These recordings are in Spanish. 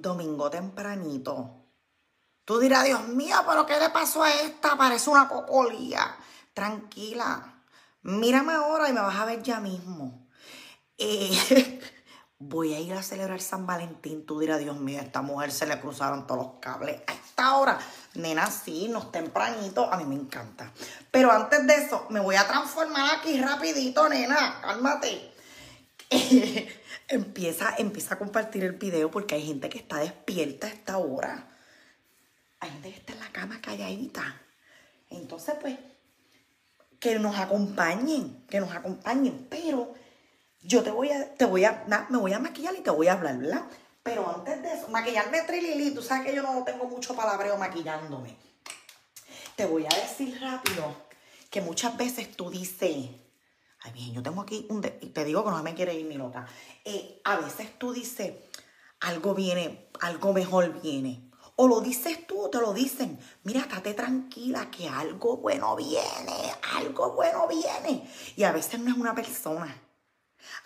domingo tempranito. Tú dirás, Dios mío, pero ¿qué le pasó a esta? Parece una cocolía. Tranquila, mírame ahora y me vas a ver ya mismo. Eh, voy a ir a celebrar San Valentín. Tú dirás, Dios mío, a esta mujer se le cruzaron todos los cables. A esta hora, nena, sí, nos tempranito, a mí me encanta. Pero antes de eso, me voy a transformar aquí rapidito, nena, cálmate. empieza, empieza a compartir el video porque hay gente que está despierta a esta hora. Hay gente que está en la cama calladita. Entonces, pues, que nos acompañen, que nos acompañen. Pero yo te voy a, te voy a, me voy a maquillar y te voy a hablar, ¿verdad? Pero antes de eso, maquillarme trilili, tú sabes que yo no tengo mucho palabreo maquillándome. Te voy a decir rápido que muchas veces tú dices, ay bien, yo tengo aquí un, te digo que no me quiere ir ni loca. Eh, a veces tú dices, algo viene, algo mejor viene. O lo dices tú o te lo dicen. Mira, estate tranquila que algo bueno viene, algo bueno viene. Y a veces no es una persona.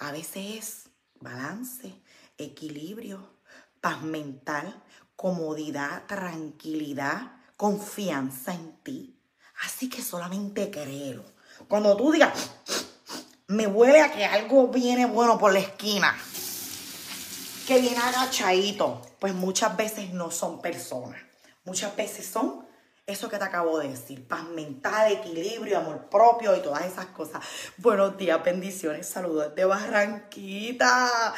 A veces es balance, equilibrio, paz mental, comodidad, tranquilidad, confianza en ti. Así que solamente créelo. Cuando tú digas, me huele a que algo viene bueno por la esquina, que viene agachadito, pues muchas veces no son personas. Muchas veces son eso que te acabo de decir, paz mental, equilibrio, amor propio y todas esas cosas. Buenos días, bendiciones, saludos de Barranquita.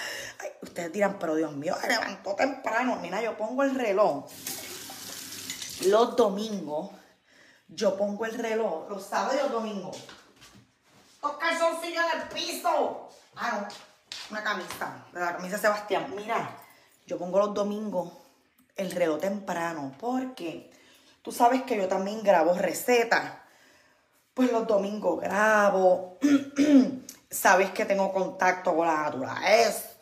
ustedes dirán, pero Dios mío, se levantó temprano. Mira, yo pongo el reloj. Los domingos, yo pongo el reloj, los sábados y los domingos. Los calzoncillos en el piso. Ah, no, una camisa, la camisa Sebastián. Mira, yo pongo los domingos el reloj temprano porque tú sabes que yo también grabo recetas. Pues los domingos grabo. sabes que tengo contacto con la naturaleza.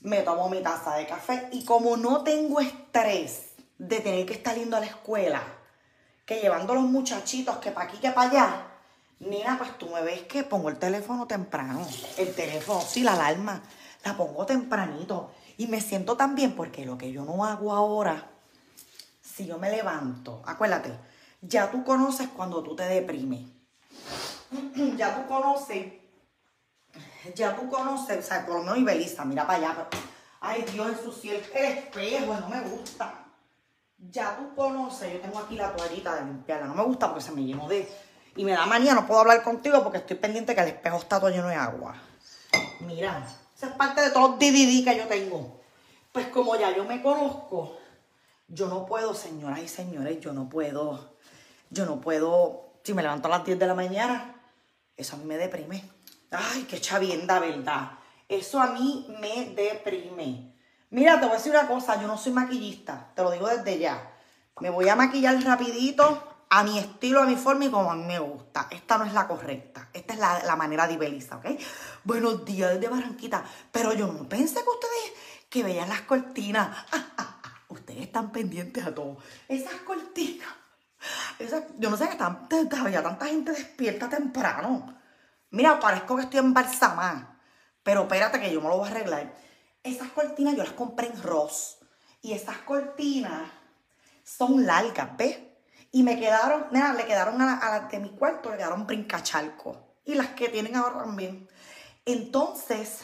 Me tomo mi taza de café y como no tengo estrés de tener que estar yendo a la escuela, que llevando a los muchachitos que para aquí, que para allá, Mira, pues tú me ves que pongo el teléfono temprano. El teléfono, sí, la alarma, la pongo tempranito. Y me siento tan bien porque lo que yo no hago ahora, si yo me levanto, acuérdate, ya tú conoces cuando tú te deprimes. ya tú conoces, ya tú conoces, o sea, por lo menos y Belisa, mira para allá. Ay, Dios, ensucié el espejo, no me gusta. Ya tú conoces, yo tengo aquí la toallita de limpiarla, no me gusta porque se me llenó de y me da manía, no puedo hablar contigo porque estoy pendiente que el espejo está todo lleno de agua. Mira, esa es parte de todos los DDD que yo tengo. Pues como ya yo me conozco, yo no puedo, señoras y señores, yo no puedo, yo no puedo, si me levanto a las 10 de la mañana, eso a mí me deprime. Ay, qué chavienda, ¿verdad? Eso a mí me deprime. Mira, te voy a decir una cosa, yo no soy maquillista, te lo digo desde ya. Me voy a maquillar rapidito a mi estilo, a mi forma y como a mí me gusta. Esta no es la correcta. Esta es la, manera de Ibeliza, ¿ok? Buenos días desde Barranquita. Pero yo no pensé que ustedes que veían las cortinas. ustedes están pendientes a todo. Esas cortinas. yo no sé que están, todavía tanta gente despierta temprano. Mira, parezco que estoy embalsamada. Pero espérate que yo me lo voy a arreglar. Esas cortinas yo las compré en Ross. Y esas cortinas son largas, ¿ves? Y me quedaron, nada, le quedaron a las de mi cuarto, le quedaron brincachalco. Y las que tienen ahora también. Entonces,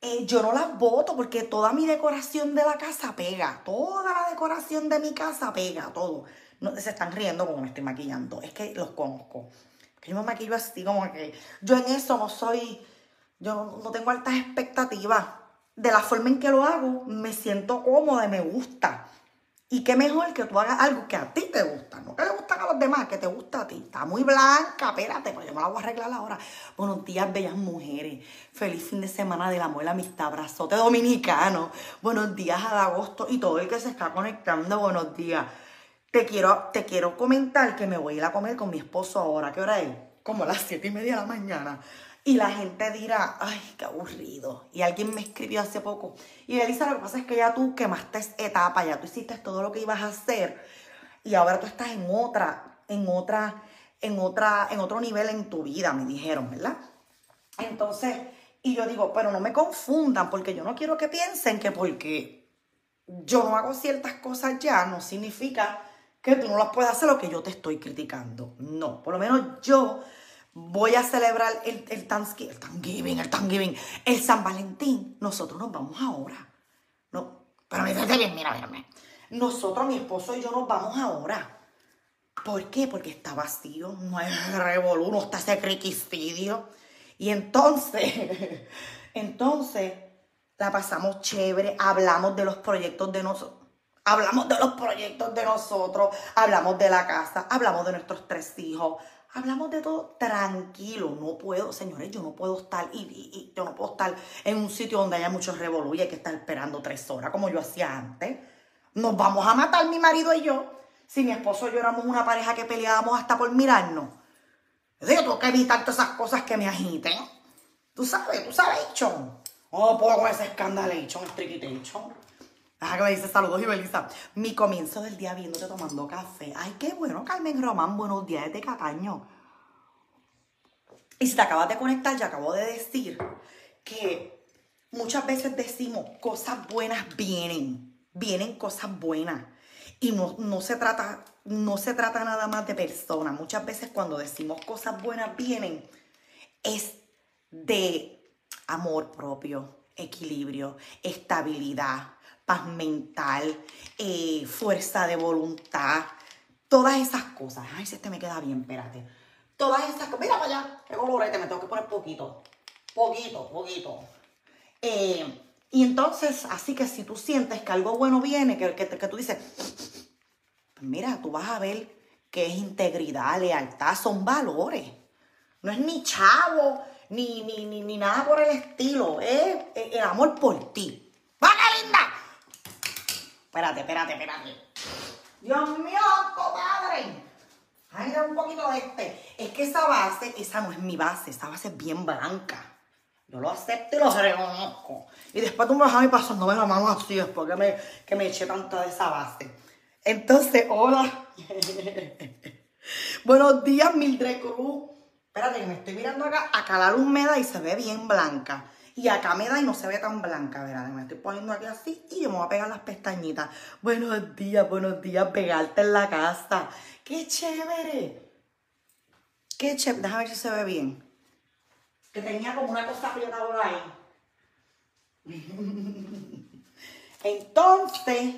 eh, yo no las voto porque toda mi decoración de la casa pega. Toda la decoración de mi casa pega, todo. No, se están riendo como me estoy maquillando. Es que los conozco. Que yo me maquillo así, como que yo en eso no soy, yo no, no tengo altas expectativas. De la forma en que lo hago, me siento cómoda me gusta. Y qué mejor que tú hagas algo que a ti te gusta, no que le gustan a los demás, que te gusta a ti. Está muy blanca, espérate, pero yo me la voy a arreglar ahora. Buenos días, bellas mujeres. Feliz fin de semana del amor, la amistad, abrazote dominicano. Buenos días a agosto y todo el que se está conectando, buenos días. Te quiero, te quiero comentar que me voy a ir a comer con mi esposo ahora. ¿Qué hora es? Como las siete y media de la mañana. Y la gente dirá, ay, qué aburrido. Y alguien me escribió hace poco. Y Elisa, lo que pasa es que ya tú quemaste etapa, ya tú hiciste todo lo que ibas a hacer. Y ahora tú estás en otra, en otra, en otra, en otro nivel en tu vida, me dijeron, ¿verdad? Entonces, y yo digo, pero no me confundan, porque yo no quiero que piensen que porque yo no hago ciertas cosas ya, no significa que tú no las puedas hacer lo que yo te estoy criticando. No, por lo menos yo voy a celebrar el, el, Thanksgiving, el Thanksgiving, el San Valentín. Nosotros nos vamos ahora. No, pero mira, bien, mira, mira. Nosotros, mi esposo y yo nos vamos ahora. ¿Por qué? Porque está vacío, no hay revolú, no está ese criquicidio. Y entonces, entonces, la pasamos chévere, hablamos de los proyectos de nosotros. Hablamos de los proyectos de nosotros, hablamos de la casa, hablamos de nuestros tres hijos, hablamos de todo tranquilo. No puedo, señores, yo no puedo estar, y, yo no puedo estar en un sitio donde haya muchos revolú y hay que estar esperando tres horas como yo hacía antes. Nos vamos a matar mi marido y yo. Si mi esposo y yo éramos una pareja que peleábamos hasta por mirarnos. Yo tengo que evitar todas esas cosas que me agiten. Tú sabes, tú sabes, Chon. Oh, puedo con ese escandalation, triquitation. Ah, que me dice saludos y Belisa. Mi comienzo del día viéndote tomando café. Ay, qué bueno, Carmen Román. Buenos días desde Cataño. Y si te acabas de conectar, ya acabo de decir que muchas veces decimos cosas buenas vienen. Vienen cosas buenas. Y no, no, se trata, no se trata nada más de personas. Muchas veces cuando decimos cosas buenas vienen, es de amor propio, equilibrio, estabilidad, paz mental, eh, fuerza de voluntad, todas esas cosas. Ay, si este me queda bien, espérate. Todas esas cosas. Mira para allá, qué colorete, me tengo que poner poquito. Poquito, poquito. Eh, y entonces, así que si tú sientes que algo bueno viene, que, que, que tú dices, mira, tú vas a ver que es integridad, lealtad, son valores. No es ni chavo, ni, ni, ni, ni nada por el estilo. Es el amor por ti. ¡Vaga linda! Espérate, espérate, espérate. Dios mío, compadre. Ay, da un poquito de este. Es que esa base, esa no es mi base. Esa base es bien blanca. Yo lo acepto y lo reconozco. Y después tú me vas a ir pasándome la mano así después que me, que me eché tanta de esa base. Entonces, hola. Buenos días, Mildred Cruz. Espérate, me estoy mirando acá. Acá la luz me da y se ve bien blanca. Y acá me da y no se ve tan blanca, ¿verdad? Me estoy poniendo aquí así y yo me voy a pegar las pestañitas. Buenos días, buenos días, pegarte en la casa. ¡Qué chévere! ¡Qué chévere! Déjame ver si se ve bien. Que tenía como una cosa apretada por ahí. Entonces,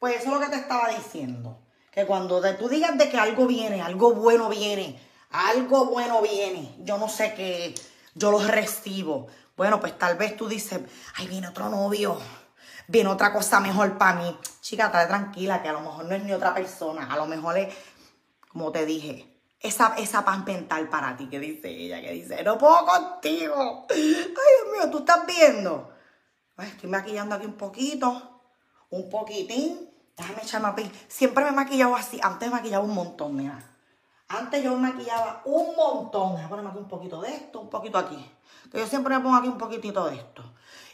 pues eso es lo que te estaba diciendo. Que cuando tú digas de que algo viene, algo bueno viene, algo bueno viene. Yo no sé qué, yo los recibo. Bueno, pues tal vez tú dices, ay, viene otro novio, viene otra cosa mejor para mí. Chica, estate tranquila, que a lo mejor no es ni otra persona, a lo mejor es, como te dije, esa, esa paz mental para ti, que dice ella, que dice, no puedo contigo. Ay, Dios mío, tú estás viendo. estoy maquillando aquí un poquito, un poquitín. Déjame echarme a Siempre me he maquillado así. Antes me maquillaba un montón, mira. Antes yo me maquillaba un montón. Voy a ponerme aquí un poquito de esto, un poquito aquí. Que yo siempre me pongo aquí un poquitito de esto.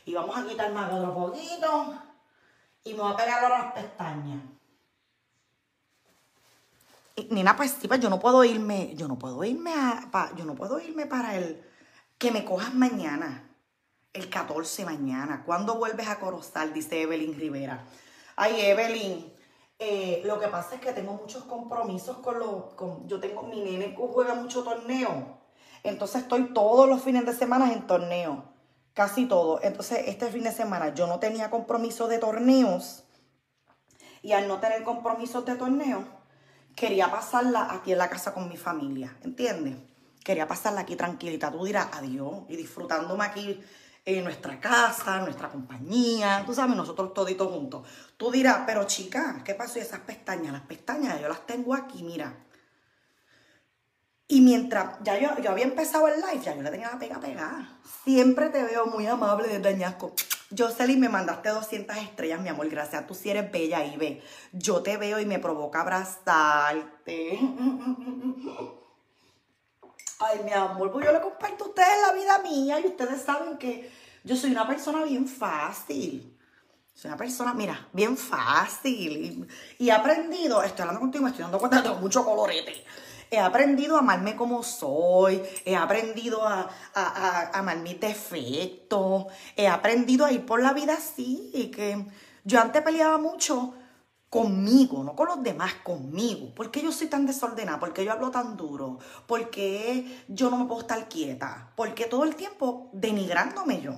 Y vamos a quitarme otro poquito. Y me voy a pegar ahora las pestañas. Y, Nina, pues pues yo no puedo irme, yo no puedo irme a, yo no puedo irme para el, que me cojas mañana. El 14 mañana. ¿Cuándo vuelves a Corozal? Dice Evelyn Rivera. Ay, Evelyn, eh, lo que pasa es que tengo muchos compromisos con los... yo tengo, mi nene juega mucho torneo. Entonces estoy todos los fines de semana en torneo. Casi todo. Entonces este fin de semana yo no tenía compromisos de torneos. Y al no tener compromisos de torneo, quería pasarla aquí en la casa con mi familia. ¿Entiendes? Quería pasarla aquí tranquilita. Tú dirás adiós y disfrutándome aquí en nuestra casa, nuestra compañía, tú sabes, nosotros toditos juntos. Tú dirás, pero chica, ¿qué pasó? Y esas pestañas, las pestañas, yo las tengo aquí, mira. Y mientras ya yo, yo había empezado el live, ya yo le tenía la pega pegada. Siempre te veo muy amable desde Añasco. Jocelyn, me mandaste 200 estrellas, mi amor, gracias. Tú sí eres bella y ve. Yo te veo y me provoca abrazarte. Ay, mi amor, pues yo le comparto a ustedes la vida mía y ustedes saben que yo soy una persona bien fácil. Soy una persona, mira, bien fácil. Y, he aprendido, estoy hablando contigo, me estoy dando cuenta que tengo mucho colorete. He aprendido a amarme como soy. He aprendido a, a, amar mis defectos. He aprendido a ir por la vida así. Y que Yo antes peleaba mucho conmigo, no con los demás, conmigo. ¿Por qué yo soy tan desordenada? ¿Por qué yo hablo tan duro? ¿Por qué yo no me puedo estar quieta? ¿Por qué todo el tiempo denigrándome yo?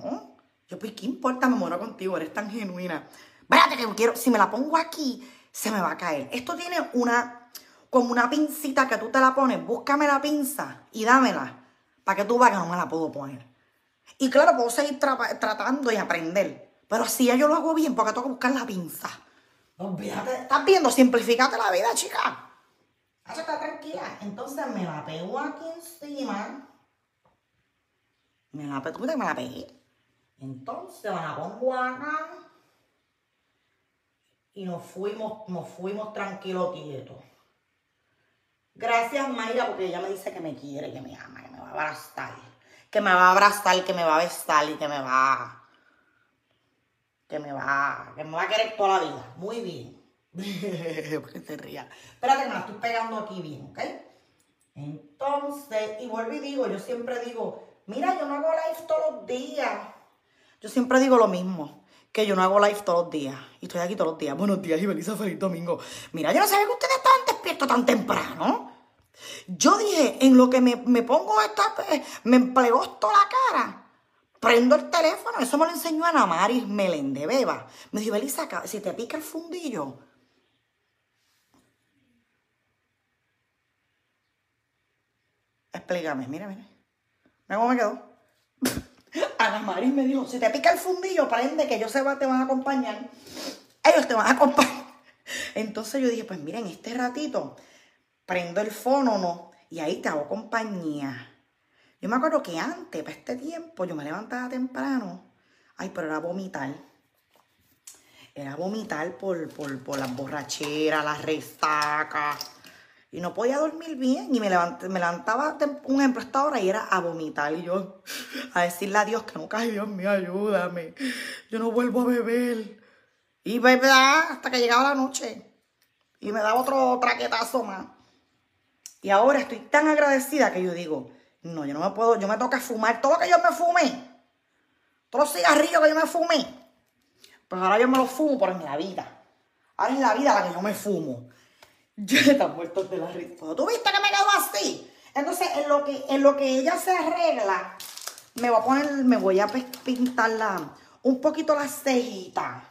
Yo, pues, ¿qué importa? Me muero contigo, eres tan genuina. Váyate que quiero, si me la pongo aquí, se me va a caer. Esto tiene una, como una pincita que tú te la pones. Búscame la pinza y dámela para que tú veas que no me la puedo poner. Y claro, puedo seguir tratando y aprender. Pero si ya yo lo hago bien, porque tengo que buscar la pinza. Olvídate. ¿Estás viendo? Simplificate la vida, chica. está tranquila. Entonces me la pego aquí encima. Me la pego, me la pegué. Entonces me la pongo acá. Y nos fuimos, nos fuimos tranquilos quietos. Gracias, Mayra, porque ella me dice que me quiere, que me ama, que me va a abrazar. Que me va a abrazar, que me va a besar y que me va que me va, que me va a querer toda la vida. Muy bien. Porque te ría. Espérate me la estoy pegando aquí bien, ¿ok? Entonces, y vuelvo y digo, yo siempre digo, mira, yo no hago live todos los días. Yo siempre digo lo mismo, que yo no hago live todos los días. Y estoy aquí todos los días. Buenos días, y Belisa, feliz domingo. Mira, yo no sabía que ustedes estaban despiertos tan temprano. Yo dije, en lo que me, me pongo esta, me empleó toda la cara. Prendo el teléfono, eso me lo enseñó Ana Maris Melende, beba. Me dijo, Elisa, si te pica el fundillo. Explícame, mira, mira. Mira cómo me quedó. Ana Maris me dijo, si te pica el fundillo, prende que ellos se te van a acompañar. Ellos te van a acompañar. Entonces yo dije, pues miren, este ratito prendo el fono, Y ahí te hago compañía. Yo me acuerdo que antes, para este tiempo, yo me levantaba temprano. Ay, pero era vomitar. Era vomitar por, por, por las borracheras, las resacas. Y no podía dormir bien. Y me, me levantaba, un ejemplo, esta hora y era a vomitar. Y yo, a decirle a Dios que nunca, ay Dios mío, ayúdame. Yo no vuelvo a beber. Y bebía hasta que llegaba la noche. Y me daba otro traquetazo más. Y ahora estoy tan agradecida que yo digo, no, yo no me puedo, yo me toca fumar todo lo que yo me fumé. Todos los cigarrillos que yo me fumé. Pues ahora yo me los fumo por en la vida. Ahora es la vida la que yo me fumo. Yo están muertos de la risa. ¿Tú viste que me quedo así? Entonces, en lo que, en lo que ella se arregla, me voy a poner, me voy a pintarla un poquito la cejita.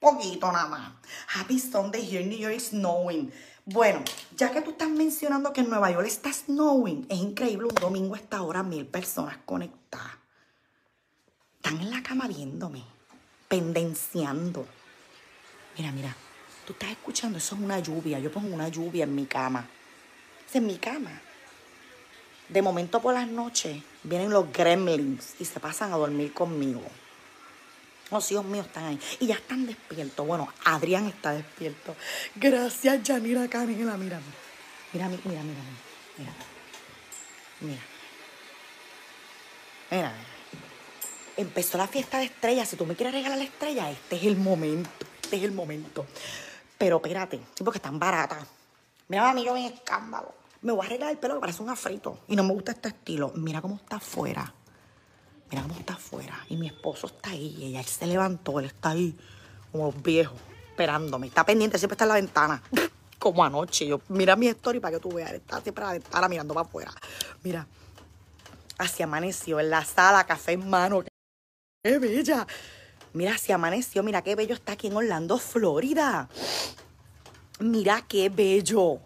Poquito nada más. Happy Sunday here in New York snowing. Bueno, ya que tú estás mencionando que en Nueva York está snowing, es increíble, un domingo a esta hora mil personas conectadas. Están en la cama viéndome, pendenciando. Mira, mira, tú estás escuchando, eso es una lluvia. Yo pongo una lluvia en mi cama. Es en mi cama. De momento por las noches vienen los gremlins y se pasan a dormir conmigo. Los hijos míos están ahí. Y ya están despiertos. Bueno, Adrián está despierto. Gracias, Yanira Canela. Mira, mira, mira, mira, mira. Mira. Mira. Mira, Empezó la fiesta de estrellas. Si tú me quieres regalar la estrella, este es el momento. Este es el momento. Pero espérate, sí, porque están baratas. Mira, a mí yo en escándalo. Me voy a arreglar el pelo que parece un afrito. Y no me gusta este estilo. Mira cómo está afuera. Mira cómo está afuera. Y mi esposo está ahí. Ella se levantó. Él está ahí como viejo, esperándome. Está pendiente, siempre está en la ventana. Como anoche. Yo, mira mi story para que tú veas. Está siempre en la ventana mirando para afuera. Mira. Así amaneció en la sala, café en mano. ¡Qué bella! Mira, así amaneció. Mira qué bello está aquí en Orlando, Florida. Mira qué bello.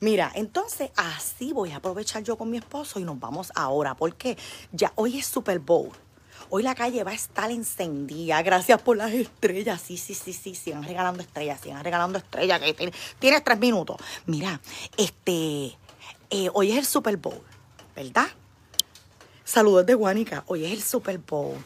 Mira, entonces así voy a aprovechar yo con mi esposo y nos vamos ahora, porque ya hoy es Super Bowl. Hoy la calle va a estar encendida. Gracias por las estrellas. Sí, sí, sí, sí. Sigan regalando estrellas. Sigan regalando estrellas. Que tienes, tres minutos. Mira, este. Eh, hoy es el Super Bowl, ¿verdad? Saludos de Guanica. Hoy es el Super Bowl.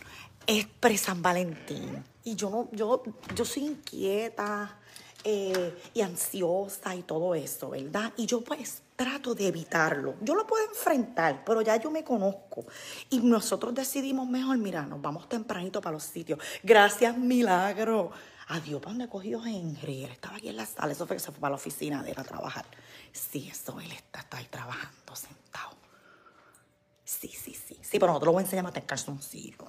Es pre San Valentín. Y yo no, yo, yo soy inquieta eh, y ansiosa y todo eso, ¿verdad? Y yo pues trato de evitarlo. Yo lo puedo enfrentar, pero ya yo me conozco. Y nosotros decidimos mejor, mira, nos vamos tempranito para los sitios. Gracias, milagro. Adiós, ¿para dónde cogió Henry? Él estaba aquí en la sala. Eso fue que se fue para la oficina de él a trabajar. Sí, eso, él está, ahí trabajando, sentado. Sí, sí, sí. Sí, pero nosotros lo voy a enseñar a tener calzoncillo.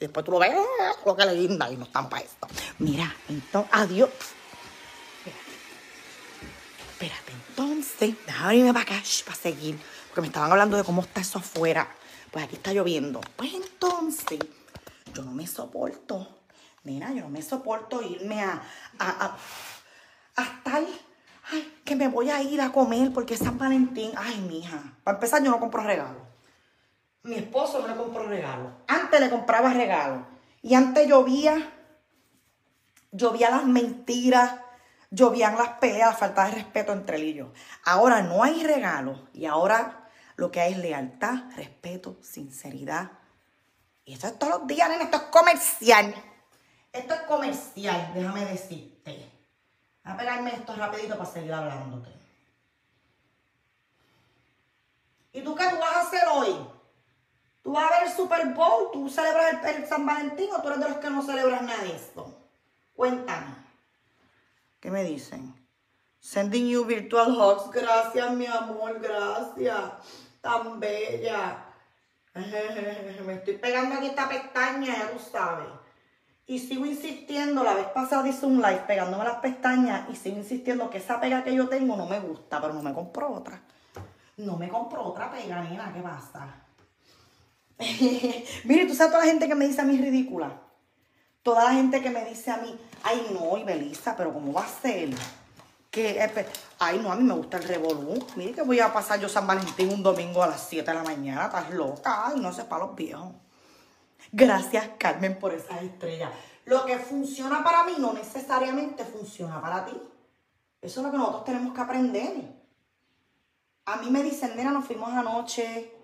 Después tú lo ves, lo que le linda y no están para esto. Mira, entonces, adiós. Espérate, entonces, déjame irme para acá para seguir, porque me estaban hablando de cómo está eso afuera. Pues aquí está lloviendo. Pues entonces, yo no me soporto, nena, yo no me soporto irme a, a, a, a estar, ay, que me voy a ir a comer porque es San Valentín. Ay, mija, para empezar yo no compro regalos. Mi esposo no le compró regalo. Antes le compraba regalos. Y antes llovía, llovía las mentiras, llovían las peleas, la falta de respeto entre él y yo. Ahora no hay regalos y ahora lo que hay es lealtad, respeto, sinceridad. Y esto es todos los días, nena, esto es comercial. Esto es comercial, déjame decirte. A pegarme esto rapidito para seguir hablándote. ¿Y tú qué tú vas a hacer hoy? ¿Tú vas a ver el Super Bowl? ¿Tú celebras el, el San Valentín o tú eres de los que no celebran nada de esto? Cuéntame. ¿Qué me dicen? Sending you virtual hugs. Gracias, mi amor, gracias. Tan bella. Me estoy pegando aquí esta pestaña, ya tú sabes. Y sigo insistiendo, la vez pasada hice un live pegándome las pestañas y sigo insistiendo que esa pega que yo tengo no me gusta, pero no me compro otra. No me compro otra pega, nena, ¿qué pasa? Mire, tú sabes toda la gente que me dice a mí ridícula. Toda la gente que me dice a mí, ay no, y Belisa, pero ¿cómo va a ser? Que, eh, ay no, a mí me gusta el revolú. Mire que voy a pasar yo San Valentín un domingo a las 7 de la mañana. Estás loca. Ay, no sé para los viejos. Gracias, Carmen, por esas estrellas. Lo que funciona para mí no necesariamente funciona para ti. Eso es lo que nosotros tenemos que aprender. A mí me dicen, nena, nos fuimos anoche,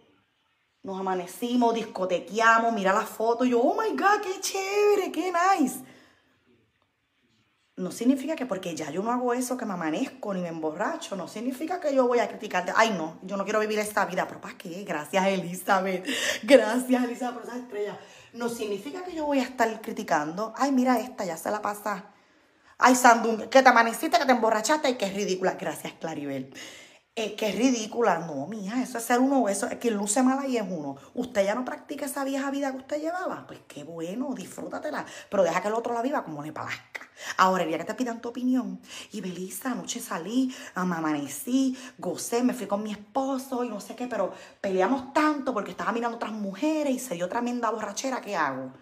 nos amanecimos, discotequeamos, mira la foto. Y yo, oh my God, qué chévere, qué nice. No significa que porque ya yo no hago eso, que me amanezco ni me emborracho, no significa que yo voy a criticarte. Ay, no, yo no quiero vivir esta vida, pero ¿para qué? Gracias, Elizabeth. Gracias, Elizabeth, por esas estrellas. No significa que yo voy a estar criticando. Ay, mira esta, ya se la pasa. Ay, Sandung, que te amaneciste, que te emborrachaste y que es ridícula. Gracias, Claribel. Eh, que es ridícula. No, mija, eso es ser uno, eso es que luce mal ahí es uno. Usted ya no practica esa vieja vida que usted llevaba. Pues qué bueno, disfrútatela. Pero deja que el otro la viva como le palazca. Ahora, el día que te pidan tu opinión, y Belisa, anoche salí, amanecí, gocé, me fui con mi esposo y no sé qué, pero peleamos tanto porque estaba mirando otras mujeres y se dio tremenda borrachera, ¿qué hago?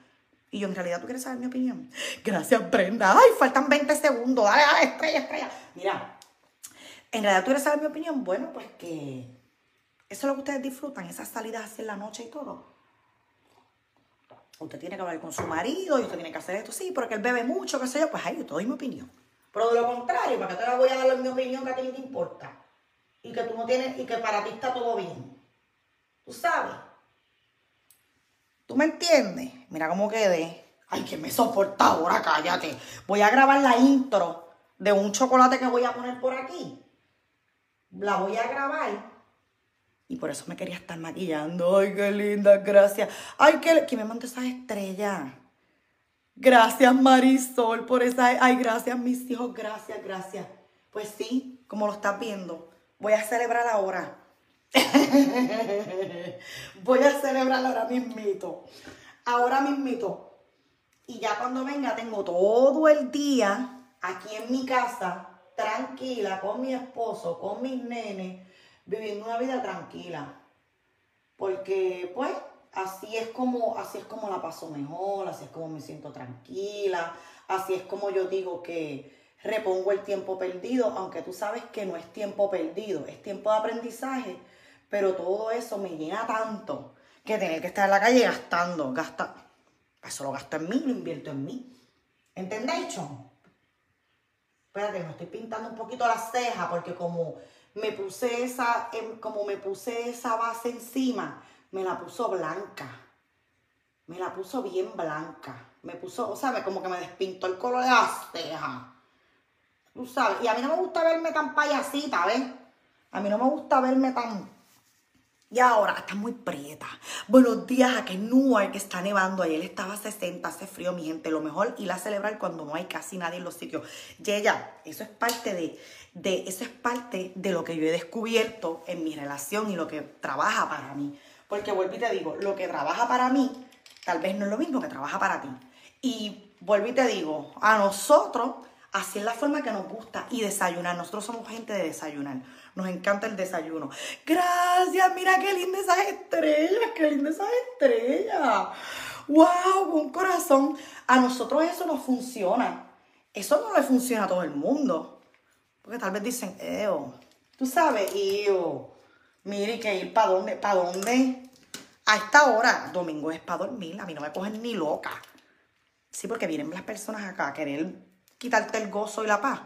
Y yo, en realidad, ¿tú quieres saber mi opinión? Gracias, Brenda. Ay, faltan 20 segundos. Dale, dale, estrella, estrella. Mira, en realidad, ¿tú quieres saber mi opinión? Bueno, pues que eso es lo que ustedes disfrutan, esas salidas así en la noche y todo. Usted tiene que hablar con su marido y usted tiene que hacer esto, sí, porque él bebe mucho, qué sé yo, pues ahí yo te doy mi opinión. Pero de lo contrario, ¿para qué te voy a dar mi opinión que a ti no te importa? Y que tú no tienes, y que para ti está todo bien. ¿Tú sabes? ¿Tú me entiendes? Mira cómo quedé. Ay, que me soporta ahora, cállate. Voy a grabar la intro de un chocolate que voy a poner por aquí la voy a grabar. Y por eso me quería estar maquillando. Ay, qué linda, gracias. Ay, que, que me mande esas estrellas. Gracias, Marisol, por esa. Ay, gracias, mis hijos, gracias, gracias. Pues sí, como lo estás viendo, voy a celebrar ahora. voy a celebrar ahora mismito. Ahora mismito. Y ya cuando venga, tengo todo el día aquí en mi casa tranquila con mi esposo, con mis nenes, viviendo una vida tranquila. Porque pues así es como así es como la paso mejor, así es como me siento tranquila, así es como yo digo que repongo el tiempo perdido, aunque tú sabes que no es tiempo perdido, es tiempo de aprendizaje, pero todo eso me llena tanto que tener que estar en la calle gastando, gasta, eso lo gasto en mí, lo invierto en mí. ¿Entendéis, chon? Espérate, me estoy pintando un poquito la ceja porque como me puse esa, em, como me puse esa base encima, me la puso blanca. Me la puso bien blanca. Me puso, ¿sabes? Como que me despintó el color de la ceja. Tú sabes. Y a mí no me gusta verme tan payasita, ¿ves? A mí no me gusta verme tan y ahora está muy prieta. Buenos días, a que que está nevando. Ayer estaba a 60, hace frío, mi gente. Lo mejor ir a celebrar cuando no hay casi nadie en los sitios. ya, eso es parte de, de, eso es parte de lo que yo he descubierto en mi relación y lo que trabaja para mí. Porque vuelvo y te digo, lo que trabaja para mí tal vez no es lo mismo que trabaja para ti. Y vuelvo y te digo, a nosotros, así es la forma que nos gusta y desayunar. Nosotros somos gente de desayunar. Nos encanta el desayuno. Gracias, mira qué linda esas estrellas, qué linda esas estrellas. ¡Wow! Un corazón. A nosotros eso nos funciona. Eso no le funciona a todo el mundo. Porque tal vez dicen, eo, tú sabes, eo, mire que ir para dónde, para dónde. A esta hora, domingo es para dormir, a mí no me cogen ni loca. Sí, porque vienen las personas acá a querer quitarte el gozo y la paz.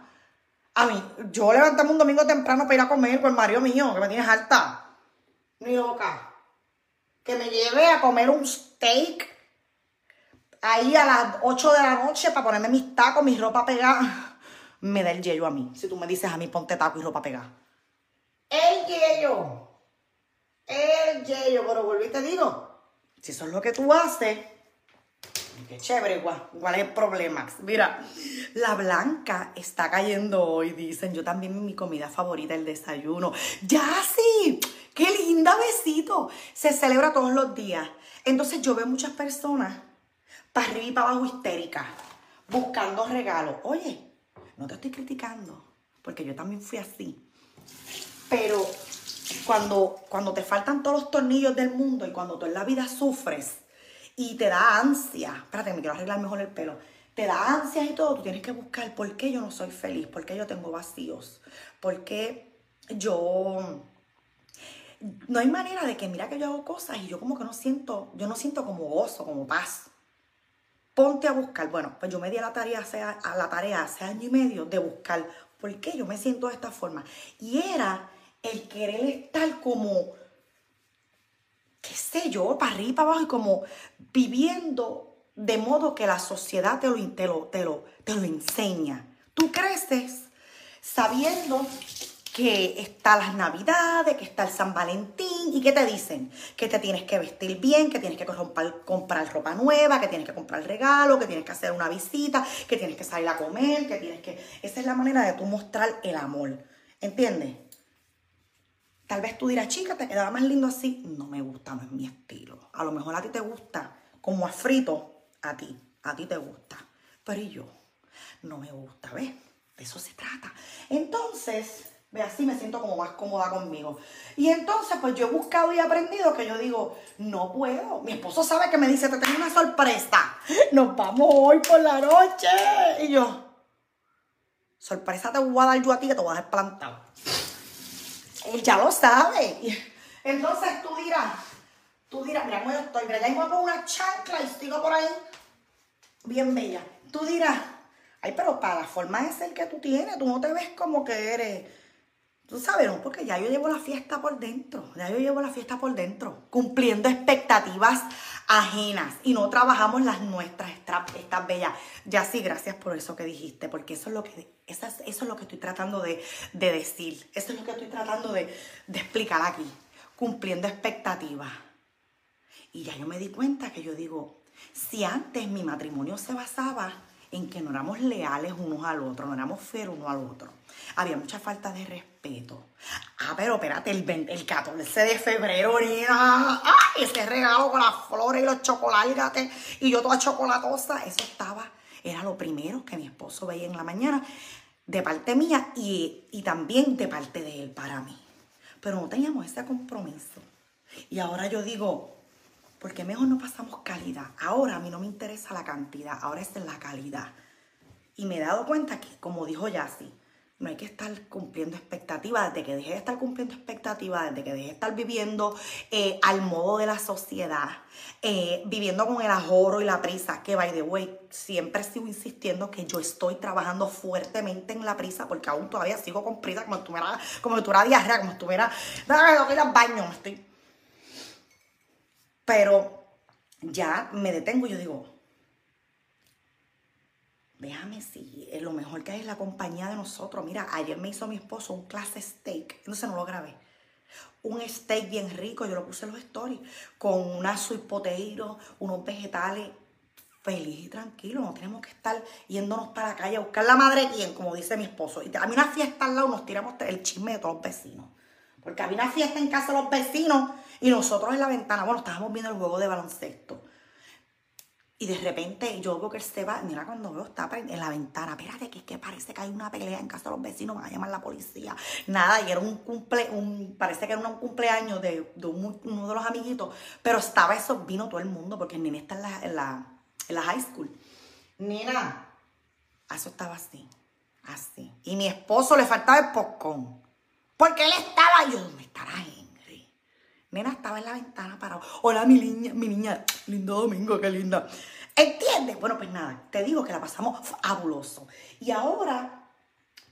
A mí, yo levantarme un domingo temprano para ir a comer con el Mario mío, que me tienes harta. Ni loca. Que me lleve a comer un steak ahí a las 8 de la noche para ponerme mis tacos, mi ropa pegada. Me da el yello a mí. Si tú me dices a mí, ponte taco y ropa pegada. El yello. El yello. Pero vuelvo y te digo, si eso es lo que tú haces, qué chévere, igual. ¿Cuál es el? Mira, la blanca está cayendo hoy, dicen. Yo también mi comida favorita, el desayuno. Ya sí, qué linda besito. Se celebra todos los días. Entonces yo veo muchas personas para arriba y para abajo histérica, buscando regalos. Oye, no te estoy criticando, porque yo también fui así. Pero cuando, cuando te faltan todos los tornillos del mundo y cuando tú en la vida sufres y te da ansia, espérate, me quiero arreglar mejor el pelo, te da ansia y todo, tú tienes que buscar por qué yo no soy feliz, por qué yo tengo vacíos, por qué yo... No hay manera de que mira que yo hago cosas y yo como que no siento, yo no siento como gozo, como paz ponte a buscar. Bueno, pues yo me di a la tarea hace, a la tarea hace año y medio de buscar por qué yo me siento de esta forma. Y era el querer estar como, qué sé yo, para arriba y para abajo y como viviendo de modo que la sociedad te lo, te lo, te lo, enseña. Tú creces sabiendo que está las navidades, que está el San Valentín, y que te dicen que te tienes que vestir bien, que tienes que comprar, comprar ropa nueva, que tienes que comprar regalo, que tienes que hacer una visita, que tienes que salir a comer, que tienes que... Esa es la manera de tú mostrar el amor, ¿entiendes? Tal vez tú dirás, chica, te quedaba más lindo así. No me gusta, no es mi estilo. A lo mejor a ti te gusta, como a frito, a ti, a ti te gusta. Pero y yo, no me gusta, ¿ves? De eso se trata. Entonces, Ve, así me siento como más cómoda conmigo. Y entonces, pues yo he buscado y aprendido que yo digo, no puedo. Mi esposo sabe que me dice, te tengo una sorpresa. Nos vamos hoy por la noche. Y yo, sorpresa te voy a dar yo a ti que te voy a dejar plantado. Él ya lo sabe. Entonces tú dirás, tú dirás, mira cómo yo estoy, mira, ya me pongo una chancla y sigo por ahí. Bien bella. Tú dirás, ay, pero para la forma de ser que tú tienes, tú no te ves como que eres Tú sabes, no, porque ya yo llevo la fiesta por dentro, ya yo llevo la fiesta por dentro, cumpliendo expectativas ajenas y no trabajamos las nuestras, estas, bellas. Ya sí, gracias por eso que dijiste, porque eso es lo que, eso es, lo que estoy tratando de, decir, eso es lo que estoy tratando de, de explicar aquí, cumpliendo expectativas. Y ya yo me di cuenta que yo digo, si antes mi matrimonio se basaba en que no éramos leales unos al otro, no éramos fieles uno al otro. Había mucha falta de respeto. Ah, pero espérate, el, el 14 de febrero, niña, ¡ay! ese regalo con las flores y los chocolates y yo toda chocolatosa, eso estaba, era lo primero que mi esposo veía en la mañana de parte mía y, y también de parte de él para mí. Pero no teníamos ese compromiso. Y ahora yo digo, porque mejor no pasamos calidad. Ahora a mí no me interesa la cantidad, ahora es la calidad. Y me he dado cuenta que, como dijo Yassi, no hay que estar cumpliendo expectativas. Desde que deje de estar cumpliendo expectativas, desde que deje de estar viviendo eh, al modo de la sociedad, eh, viviendo con el ahorro y la prisa, que by the way, siempre sigo insistiendo que yo estoy trabajando fuertemente en la prisa, porque aún todavía sigo con prisa, como si tuviera, como si tuviera diarrea, como si tuviera, no, ir al baño, estoy pero ya me detengo y yo digo, déjame si lo mejor que hay es la compañía de nosotros. Mira, ayer me hizo mi esposo un clase steak, entonces no lo grabé. Un steak bien rico, yo lo puse en los stories, con una sweet potato, unos vegetales, feliz y tranquilo. No tenemos que estar yéndonos para la calle a buscar la madre quien, como dice mi esposo. Y a mí una fiesta al lado nos tiramos el chisme de todos los vecinos. Porque había una fiesta en casa de los vecinos y nosotros en la ventana, bueno, estábamos viendo el juego de baloncesto. Y de repente yo veo que él se va, mira cuando veo está en la ventana, espérate, que es que parece que hay una pelea en casa de los vecinos, van a llamar la policía. Nada, y era un cumple, un, parece que era un cumpleaños de, uno de los amiguitos, pero estaba eso, vino todo el mundo, porque el nene está en la, en la, en la high school. Nena, eso estaba así, así. Y mi esposo le faltaba el popcorn, porque él estaba, yo, ¿dónde estará Henry? Estaba en la ventana parado. Hola, mi niña, mi niña, lindo domingo, qué linda. ¿Entiendes? Bueno, pues nada, te digo que la pasamos fabuloso. Y ahora,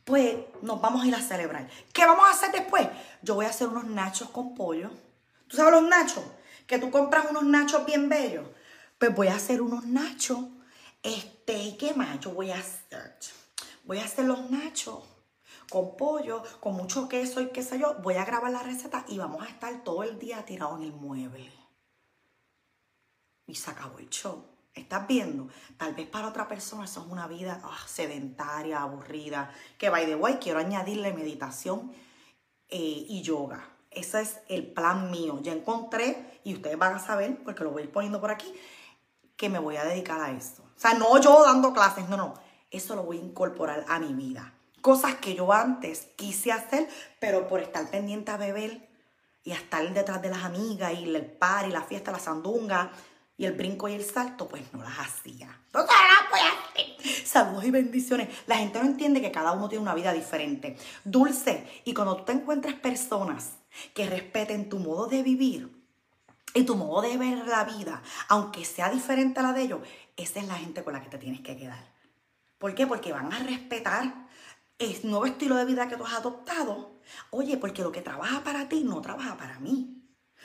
pues nos vamos a ir a celebrar. ¿Qué vamos a hacer después? Yo voy a hacer unos nachos con pollo. ¿Tú sabes los nachos? Que tú compras unos nachos bien bellos. Pues voy a hacer unos nachos. Este, ¿qué más yo voy a? Voy a hacer los nachos con pollo, con mucho queso y qué sé yo. Voy a grabar la receta y vamos a estar todo el día tirados en el mueble. Y se acabó el show. ¿Estás viendo? Tal vez para otra persona eso es una vida ah, sedentaria, aburrida. Que, by the way, quiero añadirle meditación eh, y yoga. Ese es el plan mío. Ya encontré, y ustedes van a saber, porque lo voy a ir poniendo por aquí, que me voy a dedicar a esto. O sea, no yo dando clases, no, no. Eso lo voy a incorporar a mi vida. Cosas que yo antes quise hacer, pero por estar pendiente a beber y a estar detrás de las amigas y el par y la fiesta, la sandunga, y el brinco y el salto, pues no las hacía. Entonces hacer. Saludos y bendiciones. La gente no entiende que cada uno tiene una vida diferente. Dulce. Y cuando tú te encuentres personas que respeten tu modo de vivir y tu modo de ver la vida, aunque sea diferente a la de ellos, esa es la gente con la que te tienes que quedar. ¿Por qué? Porque van a respetar el nuevo estilo de vida que tú has adoptado. Oye, porque lo que trabaja para ti no trabaja para mí.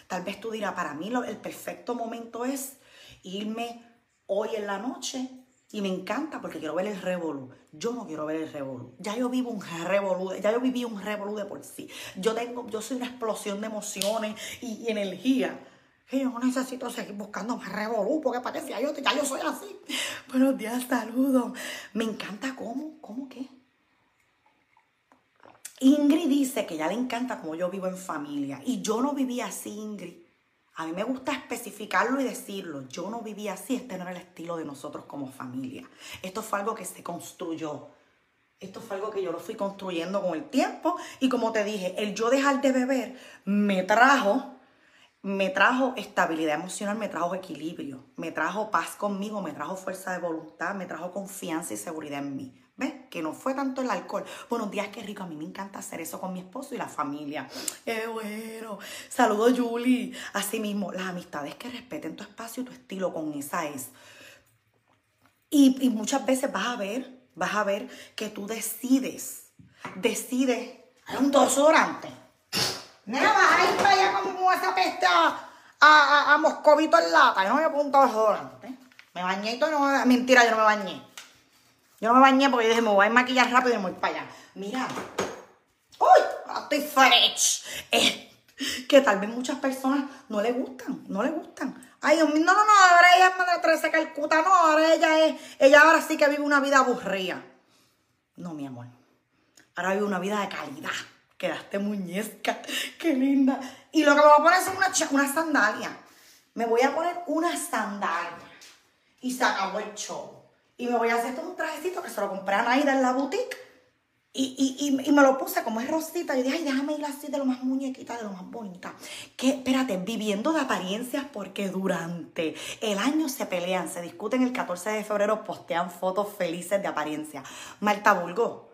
Tal vez tú dirás, para mí el perfecto momento es irme hoy en la noche y me encanta porque quiero ver el revolú. Yo no quiero ver el revolú. Ya yo vivo un revolú, ya yo viví un revolú de por sí. Yo tengo, yo soy una explosión de emociones y, energía. Y yo no necesito seguir buscando más revolú, porque para que yo, ya yo soy así. Buenos días, saludos. Me encanta cómo, cómo qué. Ingrid dice que ya le encanta como yo vivo en familia. Y yo no vivía así, Ingrid. A mí me gusta especificarlo y decirlo. Yo no vivía así, este no era el estilo de nosotros como familia. Esto fue algo que se construyó. Esto fue algo que yo lo fui construyendo con el tiempo. Y como te dije, el yo dejar de beber me trajo, me trajo estabilidad emocional, me trajo equilibrio, me trajo paz conmigo, me trajo fuerza de voluntad, me trajo confianza y seguridad en mí. ¿Ves? Que no fue tanto el alcohol. Buenos días, qué rico. A mí me encanta hacer eso con mi esposo y la familia. ¡Qué bueno! Saludos, Julie. Asimismo, las amistades que respeten tu espacio y tu estilo, con esa es. Y, muchas veces vas a ver, vas a ver que tú decides, decides, hay un desodorante. Nena, vas a para allá como esa peste a, moscovito en lata. Yo no me pongo un desodorante. Me bañé y todo, no, mentira, yo no me bañé. Yo no me bañé porque dije, me voy a maquillar rápido y me voy para allá. Mira. ¡Uy! Estoy fresh. Eh, que tal vez muchas personas no le gustan, no le gustan. Ay, Dios mío, no, no, no, ahora ella es Madre Teresa Calcuta, no, ahora ella es, ella ahora sí que vive una vida aburrida. No, mi amor. Ahora vive una vida de calidad. Quedaste muñezca, qué linda. Y lo que me voy a poner es una, una sandalia. Me voy a poner una sandalia. Y se acabó el show. Y me voy a hacer todo un trajecito que se lo compré a Naida en la boutique. Y, me lo puse como es rosita. Y dije, ay, déjame ir así de lo más muñequita, de lo más bonita. Que, espérate, viviendo de apariencias porque durante el año se pelean, se discuten el 14 de febrero, postean fotos felices de apariencia. Marta Bulgo,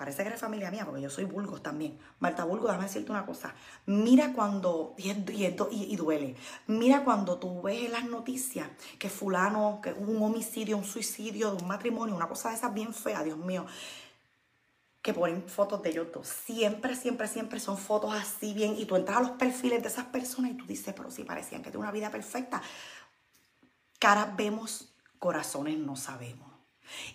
Parece que eres familia mía, porque yo soy Burgos también. Marta Burgos, déjame decirte una cosa. Mira cuando, y, y, duele, mira cuando tú ves en las noticias que fulano, que hubo un homicidio, un suicidio un matrimonio, una cosa de esas bien fea, Dios mío, que ponen fotos de ellos dos. Siempre, siempre, siempre son fotos así bien. Y tú entras a los perfiles de esas personas y tú dices, pero si parecían que tienen una vida perfecta. Caras vemos, corazones no sabemos.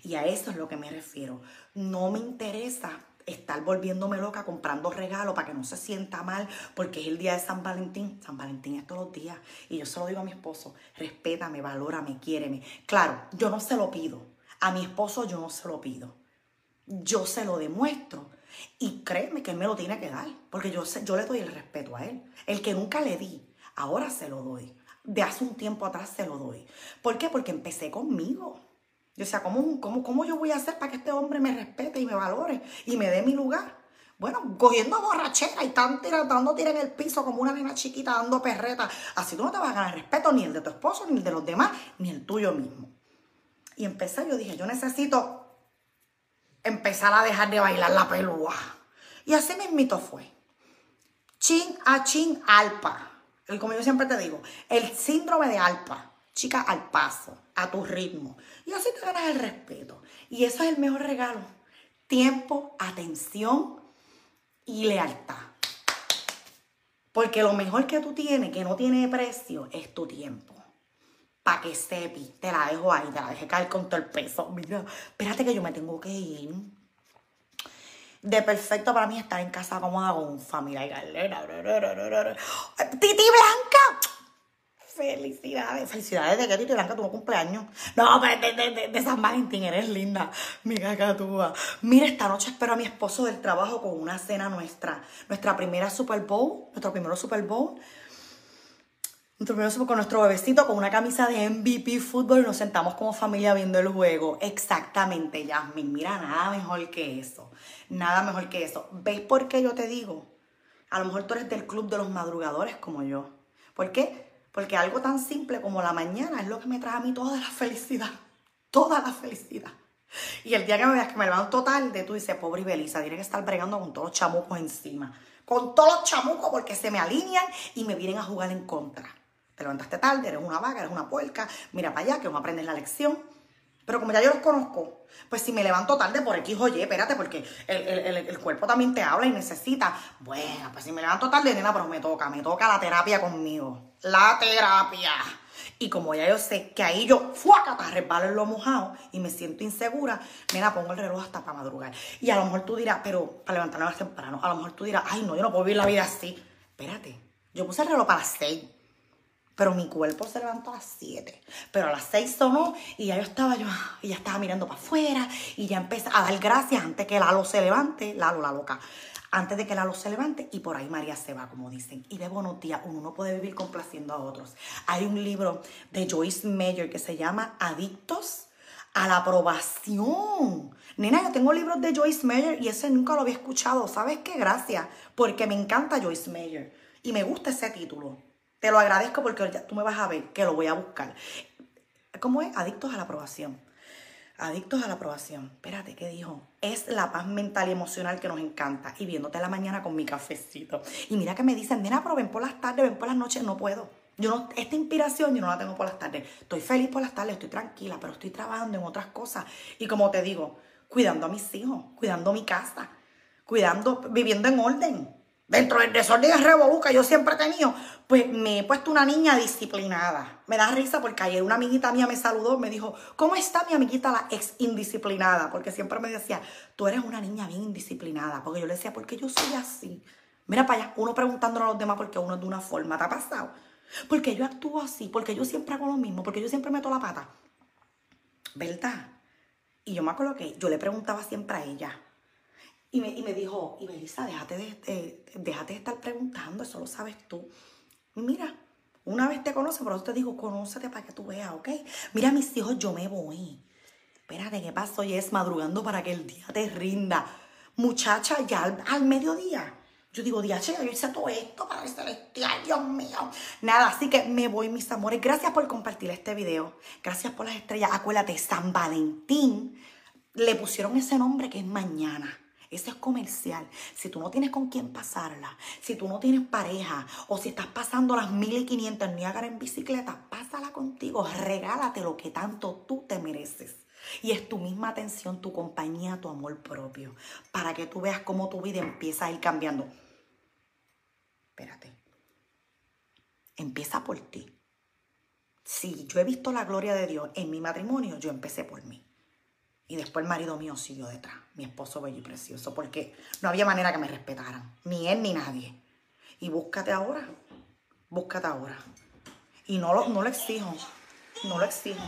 Y a eso es lo que me refiero. No me interesa estar volviéndome loca comprando regalos para que no se sienta mal porque es el día de San Valentín. San Valentín es todos los días. Y yo se lo digo a mi esposo, respétame, valórame, quiéreme. Claro, yo no se lo pido. A mi esposo yo no se lo pido. Yo se lo demuestro. Y créeme que él me lo tiene que dar. Porque yo, yo le doy el respeto a él. El que nunca le di, ahora se lo doy. de hace un tiempo atrás se lo doy. ¿Por qué? Porque empecé conmigo. O sea, ¿cómo, cómo, cómo yo voy a hacer para que este hombre me respete y me valore y me dé mi lugar? Bueno, cogiendo borrachera y tan dando tira en el piso como una nena chiquita dando perreta. Así tú no te vas a ganar respeto ni el de tu esposo, ni el de los demás, ni el tuyo mismo. Y empecé, yo dije, yo necesito empezar a dejar de bailar la pelúa. Y así mismito fue. Chin a chin alpa. El, como yo siempre te digo, el síndrome de alpa. Chica, al paso, a tu ritmo. Y así te ganas el respeto. Y eso es el mejor regalo. Tiempo, atención y lealtad. Porque lo mejor que tú tienes, que no tiene precio, es tu tiempo. Pa' que sepi, te la dejo ahí, te la dejé caer con todo el peso. Mira, espérate que yo me tengo que ir. De perfecto para mí estar en casa cómoda con familia y galera. Titi Blanca, Felicidades, felicidades de que Blanca tuvo cumpleaños. No, pero de, San Valentín, eres linda, mi cacatúa. Mira, esta noche espero a mi esposo del trabajo con una cena nuestra. Nuestra primera Super Bowl, nuestro primero Super Bowl. Nuestro primero Super con nuestro bebecito con una camisa de MVP fútbol y nos sentamos como familia viendo el juego. Exactamente, Yasmin. Mira, nada mejor que eso. Nada mejor que eso. ¿Ves por qué yo te digo? A lo mejor tú eres del club de los madrugadores como yo. ¿Por qué? Porque algo tan simple como la mañana es lo que me trae a mí toda la felicidad. Toda la felicidad. Y el día que me veas que me levanto tarde, tú dices, pobre Belisa, tiene que estar bregando con todos los chamucos encima. Con todos los chamucos porque se me alinean y me vienen a jugar en contra. Te levantaste tarde, eres una vaga, eres una puerca, mira para allá que no aprendes la lección. Pero como ya yo los conozco, pues si me levanto tarde por X o Y, espérate, porque el, cuerpo también te habla y necesita. Bueno, pues si me levanto tarde, nena, pero me toca, me toca la terapia conmigo. La terapia. Y como ya yo sé que ahí yo, fuácata, resbalo en lo mojado y me siento insegura, nena, pongo el reloj hasta para madrugar. Y a lo mejor tú dirás, pero para levantarme más temprano, a lo mejor tú dirás, ay, no, yo no puedo vivir la vida así. Espérate, yo puse el reloj para las seis. Pero mi cuerpo se levantó a las 7. Pero a las 6 sonó y ya yo estaba yo, ya estaba mirando para afuera y ya empecé a dar gracias antes que Lalo se levante, Lalo la loca, antes de que Lalo se levante y por ahí María se va, como dicen. Y de buenos días, uno no puede vivir complaciendo a otros. Hay un libro de Joyce Mayer que se llama Adictos a la aprobación. Nena, yo tengo libros de Joyce Mayer y ese nunca lo había escuchado. ¿Sabes qué? Gracias, porque me encanta Joyce Mayer y me gusta ese título. Te lo agradezco porque tú me vas a ver que lo voy a buscar. ¿Cómo es? Adictos a la aprobación. Adictos a la aprobación. Espérate, ¿qué dijo? Es la paz mental y emocional que nos encanta. Y viéndote la mañana con mi cafecito. Y mira que me dicen, nena, pero ven por las tardes, ven por las noches. No puedo. Yo no, esta inspiración yo no la tengo por las tardes. Estoy feliz por las tardes, estoy tranquila, pero estoy trabajando en otras cosas. Y como te digo, cuidando a mis hijos, cuidando mi casa, cuidando, viviendo en orden dentro del desorden de revolú que yo siempre he tenido, pues me he puesto una niña disciplinada. Me da risa porque ayer una amiguita mía me saludó, me dijo, ¿cómo está mi amiguita la ex indisciplinada? Porque siempre me decía, tú eres una niña bien indisciplinada. Porque yo le decía, ¿por qué yo soy así? Mira para allá, uno preguntándole a los demás porque uno es de una forma, ¿te ha pasado? Porque yo actúo así, porque yo siempre hago lo mismo, porque yo siempre meto la pata. ¿Verdad? Y yo me acuerdo que yo le preguntaba siempre a ella, y me, dijo, y Belisa, déjate de, déjate de estar preguntando, eso lo sabes tú. mira, una vez te conoce, pero yo te digo, conócete para que tú veas, ¿ok? Mira, mis hijos, yo me voy. Espérate, ¿qué pasó? Y es madrugando para que el día te rinda. Muchacha, ya al, mediodía. Yo digo, diache, yo hice todo esto para el celestial, Dios mío. Nada, así que me voy, mis amores. Gracias por compartir este video. Gracias por las estrellas. Acuérdate, San Valentín le pusieron ese nombre que es mañana. Ese es comercial. Si tú no tienes con quién pasarla, si tú no tienes pareja o si estás pasando las 1500 en Niágara en bicicleta, pásala contigo, regálate lo que tanto tú te mereces. Y es tu misma atención, tu compañía, tu amor propio, para que tú veas cómo tu vida empieza a ir cambiando. Espérate. Empieza por ti. Si yo he visto la gloria de Dios en mi matrimonio, yo empecé por mí. Y después el marido mío siguió detrás, mi esposo bello y precioso, porque no había manera que me respetaran, ni él ni nadie. Y búscate ahora, búscate ahora. Y no lo, no lo exijo, no lo exijo.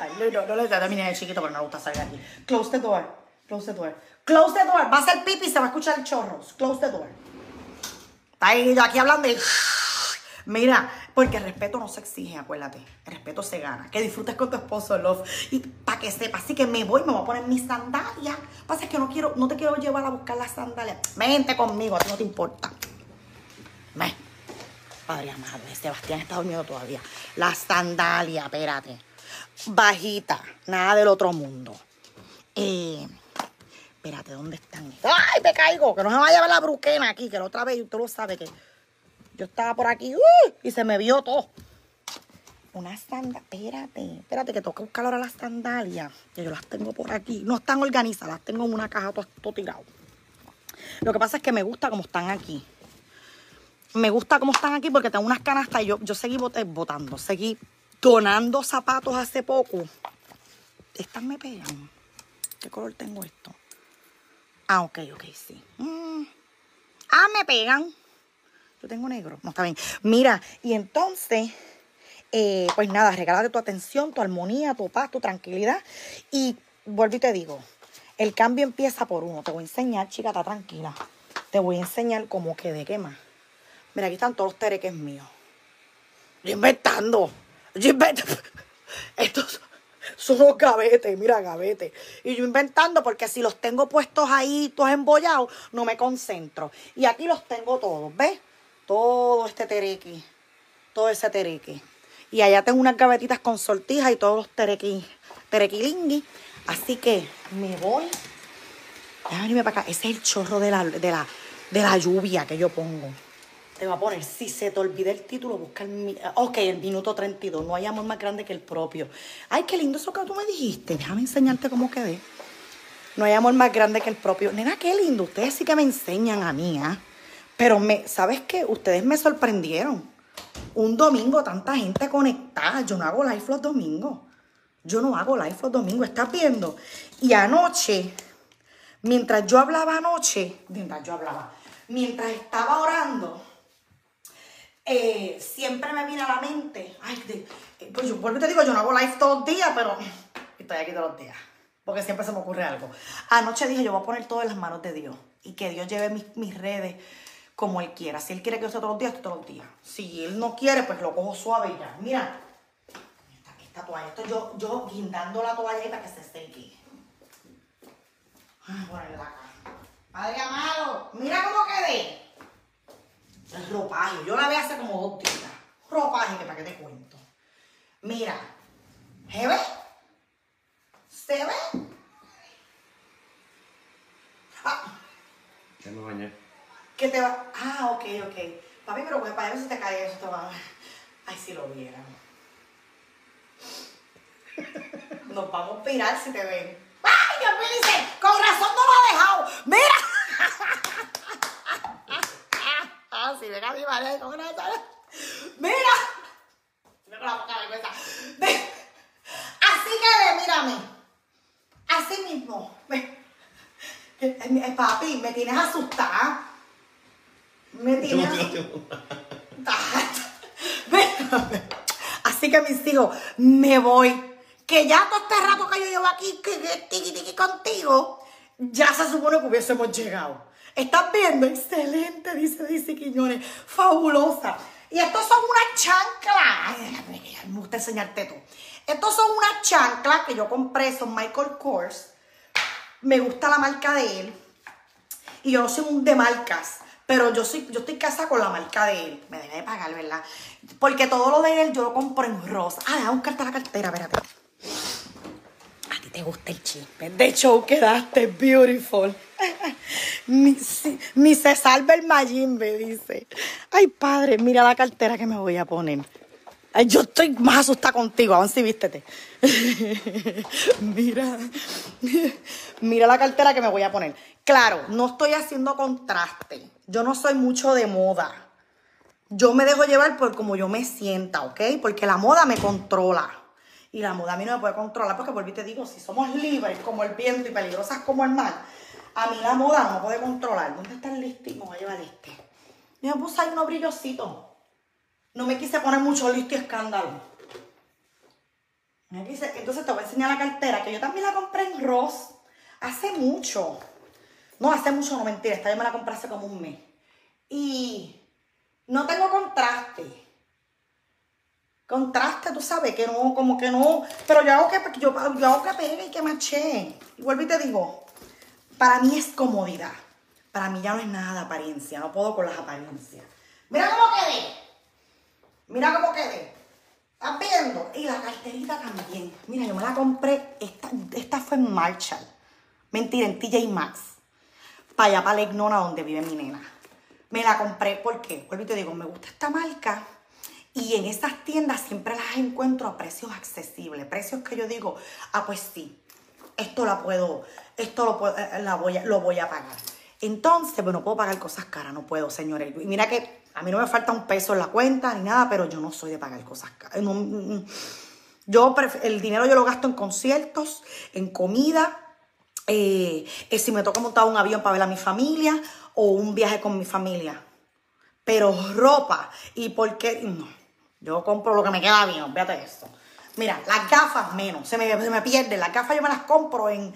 Ay, no, no, le terminé el chiquito, pero no le gusta salir aquí. Close the door, close the door. Close the door, va a ser pipi y se va a escuchar el chorro. Close the door. Está ahí aquí hablando y... Mira, porque el respeto no se exige, acuérdate. El respeto se gana. Que disfrutes con tu esposo, love. Y para que sepas, así que me voy, me voy a poner mis sandalias. Pasa es que no quiero, no te quiero llevar a buscar las sandalias. Vente conmigo, a ti no te importa. Me. Padre amado, Sebastián está dormido todavía. La sandalia, espérate. Bajita, nada del otro mundo. Eh, espérate, ¿dónde están? ¡Ay, me caigo! Que no se vaya a llevar la bruquena aquí, que la otra vez, usted lo sabe, que yo estaba por aquí ¡uh! y se me vio todo. Una sandalia, espérate, espérate, que toca buscar ahora las sandalias, que yo las tengo por aquí. No están organizadas, las tengo en una caja todo, todo tirado. Lo que pasa es que me gusta como están aquí. Me gusta cómo están aquí porque tengo unas canastas y yo, yo seguí botando, seguí donando zapatos hace poco. Estas me pegan. ¿Qué color tengo esto? Ah, ok, ok, sí. Mm. Ah, me pegan. Yo tengo negro. No está bien. Mira, y entonces, eh, pues nada, regálate tu atención, tu armonía, tu paz, tu tranquilidad. Y vuelvo y te digo, el cambio empieza por uno. Te voy a enseñar, chica, está tranquila. Te voy a enseñar cómo quede, ¿qué más? Mira, aquí están todos los tereques míos. Yo inventando. Yo inventando. Estos son los gavetes, mira, gavetes. Y yo inventando porque si los tengo puestos ahí, todos embollados, no me concentro. Y aquí los tengo todos, ¿ves? Todo este terequi. Todo ese terequi. Y allá tengo unas gavetitas con sortijas y todos los terequi, terequilingui. Así que me voy. Déjame venirme para acá. Ese es el chorro de la, de la, de la lluvia que yo pongo. Te va a poner, si se te olvida el título, busca el... Ok, el minuto 32. No hay amor más grande que el propio. Ay, qué lindo eso que tú me dijiste. Déjame enseñarte cómo quedé. No hay amor más grande que el propio. Nena, qué lindo. Ustedes sí que me enseñan a mí, ¿ah? Pero, me, ¿sabes qué? Ustedes me sorprendieron. Un domingo, tanta gente conectada. Yo no hago live los domingos. Yo no hago live los domingos. ¿Estás viendo? Y anoche, mientras yo hablaba anoche, mientras yo hablaba, mientras estaba orando eh, siempre me viene a la mente, ay, eh, pues yo vuelvo te digo, yo no hago live todos los días, pero estoy aquí todos los días, porque siempre se me ocurre algo. Anoche dije, yo voy a poner todo en las manos de Dios y que Dios lleve mis, redes como Él quiera. Si Él quiere que yo esté todos los días, todos los días. Si Él no quiere, pues lo cojo suave y ya. Mira, esta, toalla, esto yo, yo guindando la toalla ahí para que se seque. Ay, ponerle la Padre amado, mira cómo quedé. El ropaje. Yo la vi hace como dos días. Ropaje, que para qué te cuento. Mira. ¿Se ve? ¿Se ve? Ah. Ya me bañé. ¿Qué te va? Ah, ok, ok. Papi, pero pues para ver si te cae eso, te va. Ay, si lo vieran. Nos vamos a pirar si te ven. ¡Ay, Dios me dice! ¡Con razón no lo ha dejado! ¡Mira! si ven a mi madre con una ¡Mira! Mira la poca vergüenza. Así que mírame. Así mismo. Papi, me tienes asustada. Me Así que mis hijos, me voy. Que ya todo este rato que yo llevo aquí que, contigo, ya se supone que hubiésemos llegado. ¿Estás viendo? Excelente, dice Dice Quiñones. Fabulosa. Y estos son unas chanclas. me gusta enseñarte tú. Estos son unas chanclas que yo compré, son Michael Kors. Me gusta la marca de él. Y yo no soy un de marcas. Pero yo, soy, yo estoy casada con la marca de él. Me debe de pagar, ¿verdad? Porque todo lo de él yo lo compro en rosa. Ah, déjame buscarte la cartera, espérate. A ti te gusta el chisme. De hecho, quedaste beautiful. Ni, se salve el Mayimbe, dice. Ay, padre, mira la cartera que me voy a poner. Ay, yo estoy más asustada contigo, aún si vístete. mira, mira la cartera que me voy a poner. Claro, no estoy haciendo contraste. Yo no soy mucho de moda. Yo me dejo llevar por como yo me sienta, ¿ok? Porque la moda me controla. Y la moda a mí no me puede controlar porque, por te digo, si somos libres como el viento y peligrosas como el mar, a mí la moda no me puede controlar. ¿Dónde está el listo? Me voy a llevar este. Yo me puse ahí unos brillositos. No me quise poner mucho listo y escándalo. Entonces te voy a enseñar la cartera, que yo también la compré en Ross hace mucho. No, hace mucho, no mentira. Esta yo me la compré hace como un mes. Y no tengo contraste. contraste, tú sabes, que no, como que no, pero yo hago que, yo, yo hago que pegue y que maché. Y vuelvo y te digo, para mí es comodidad. Para mí ya no es nada de apariencia, no puedo con las apariencias. Mira cómo quedé. Mira cómo quedé. ¿Estás viendo? Y la carterita también. Mira, yo me la compré, esta, esta fue en Marshall. Mentira, en TJ Maxx. Para allá, para la Ignona, donde vive mi nena. Me la compré, ¿por qué? Vuelvo y te digo, me gusta esta marca y en esas tiendas siempre las encuentro a precios accesibles, precios que yo digo, ah, pues sí, esto la puedo, esto lo, puedo, eh, la voy a, lo voy a pagar. Entonces, pues no puedo pagar cosas caras, no puedo, señores. Y mira que a mí no me falta un peso en la cuenta ni nada, pero yo no soy de pagar cosas caras. Mm, mm. yo el dinero yo lo gasto en conciertos, en comida, eh, eh, si me toca montar un avión para ver a mi familia o un viaje con mi familia. Pero ropa, ¿y por qué? No, yo compro lo que me queda bien, fíjate esto. Mira, las gafas menos, se me, se me pierden. Las gafas yo me las compro en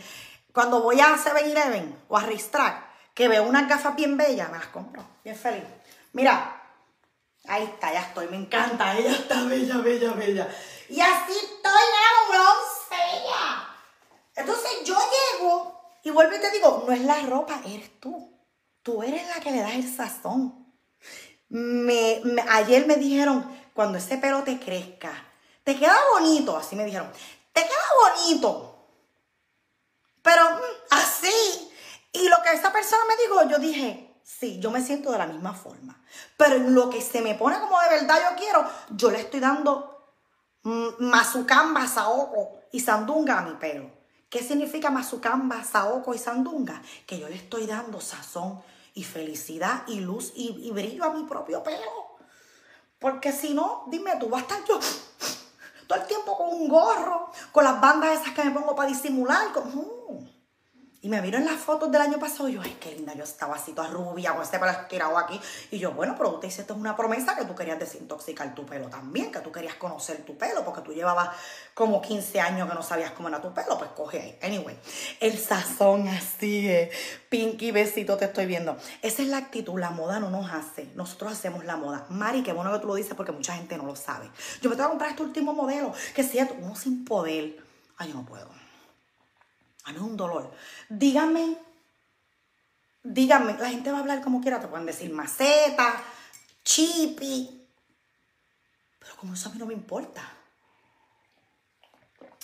cuando voy a 7-Eleven o a Ristrack, que veo unas gafas bien bellas, me las compro, bien feliz. Mira, ahí está, ya estoy, me encanta, ella está bella, bella, bella. Y así estoy, nada, bella. Entonces yo llego y vuelvo y te digo, no es la ropa, eres tú. Tú eres la que le das el sazón. me, ayer me dijeron, cuando ese pelo te crezca, te queda bonito, así me dijeron, te queda bonito, pero mm, así. Y lo que esa persona me dijo, yo dije, sí, yo me siento de la misma forma. Pero en lo que se me pone como de verdad yo quiero, yo le estoy dando mm, mazucamba, saoco y sandunga a mi pelo. ¿Qué significa mazucamba, saoco y sandunga? Que yo le estoy dando sazón y felicidad y luz y, brillo a mi propio pelo. Porque si no, dime tú, vas a estar yo todo el tiempo con un gorro, con las bandas esas que me pongo para disimular. Y me vieron las fotos del año pasado y yo, ay, qué linda, yo estaba así toda rubia, con ese pelo estirado aquí. Y yo, bueno, pero usted dice, esto es una promesa que tú querías desintoxicar tu pelo también, que tú querías conocer tu pelo, porque tú llevabas como 15 años que no sabías cómo era tu pelo, pues coge ahí. Anyway, el sazón así, eh, pinky besito te estoy viendo. Esa es la actitud, la moda no nos hace, nosotros hacemos la moda. Mari, qué bueno que tú lo dices porque mucha gente no lo sabe. Yo me tengo que comprar este último modelo, que sea uno sin poder. Ay, yo no puedo. A mí es un dolor. Dígame, dígame, la gente va a hablar como quiera, te pueden decir maceta, chipi, pero como eso a mí no me importa.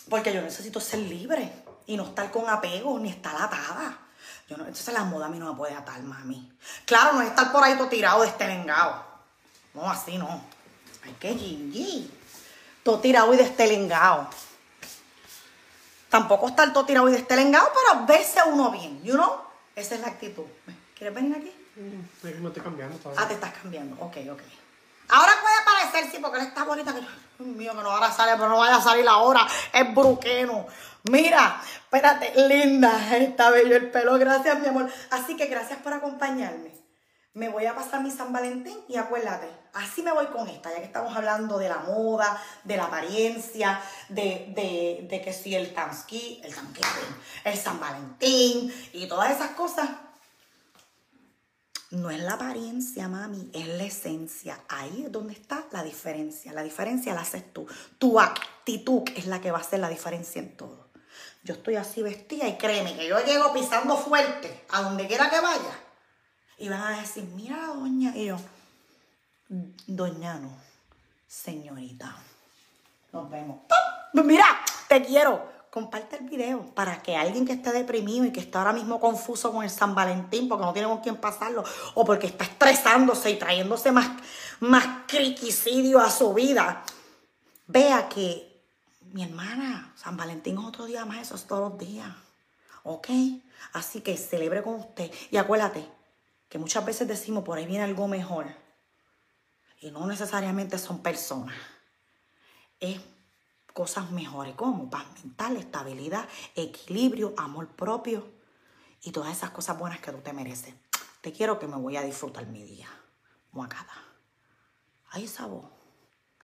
Porque yo necesito ser libre y no estar con apego ni estar atada. No, entonces la moda a mí no me puede atar, mami. Claro, no es estar por ahí todo tirado de este vengado. No, así no. Hay que gingy. Todo tirado y de este lengao. Tampoco estar todo tirado y destelengado, pero verse uno bien, you know? Esa es la actitud. ¿Quieres venir aquí? Mm, me estoy cambiando todavía. Ah, te estás cambiando. Ok, ok. Ahora puede aparecer, sí, porque él está bonita. Que... Dios mío, que no ahora sale, pero no vaya a salir ahora. Es bruqueno. Mira, espérate, linda. Está bello el pelo. Gracias, mi amor. Así que gracias por acompañarme me voy a pasar mi San Valentín y acuérdate, así me voy con esta, ya que estamos hablando de la moda, de la apariencia, de, que si el Thanksgiving, el Thanksgiving, el San Valentín y todas esas cosas. No es la apariencia, mami, es la esencia. Ahí es donde está la diferencia. La diferencia la haces tú. Tu actitud es la que va a hacer la diferencia en todo. Yo estoy así vestida y créeme que yo llego pisando fuerte a donde quiera que vaya y van a decir, mira doña. Y yo, doña no, señorita. Nos vemos. Mira, te quiero. Comparte el video para que alguien que esté deprimido y que está ahora mismo confuso con el San Valentín porque no tiene con quién pasarlo o porque está estresándose y trayéndose más, más criquicidio a su vida, vea que mi hermana, San Valentín es otro día más, eso es todos los días. ¿Ok? Así que celebre con usted. Y acuérdate, que muchas veces decimos por ahí viene algo mejor y no necesariamente son personas. Es cosas mejores como paz mental, estabilidad, equilibrio, amor propio y todas esas cosas buenas que tú te mereces. Te quiero que me voy a disfrutar mi día. Muacada. Ahí sabor.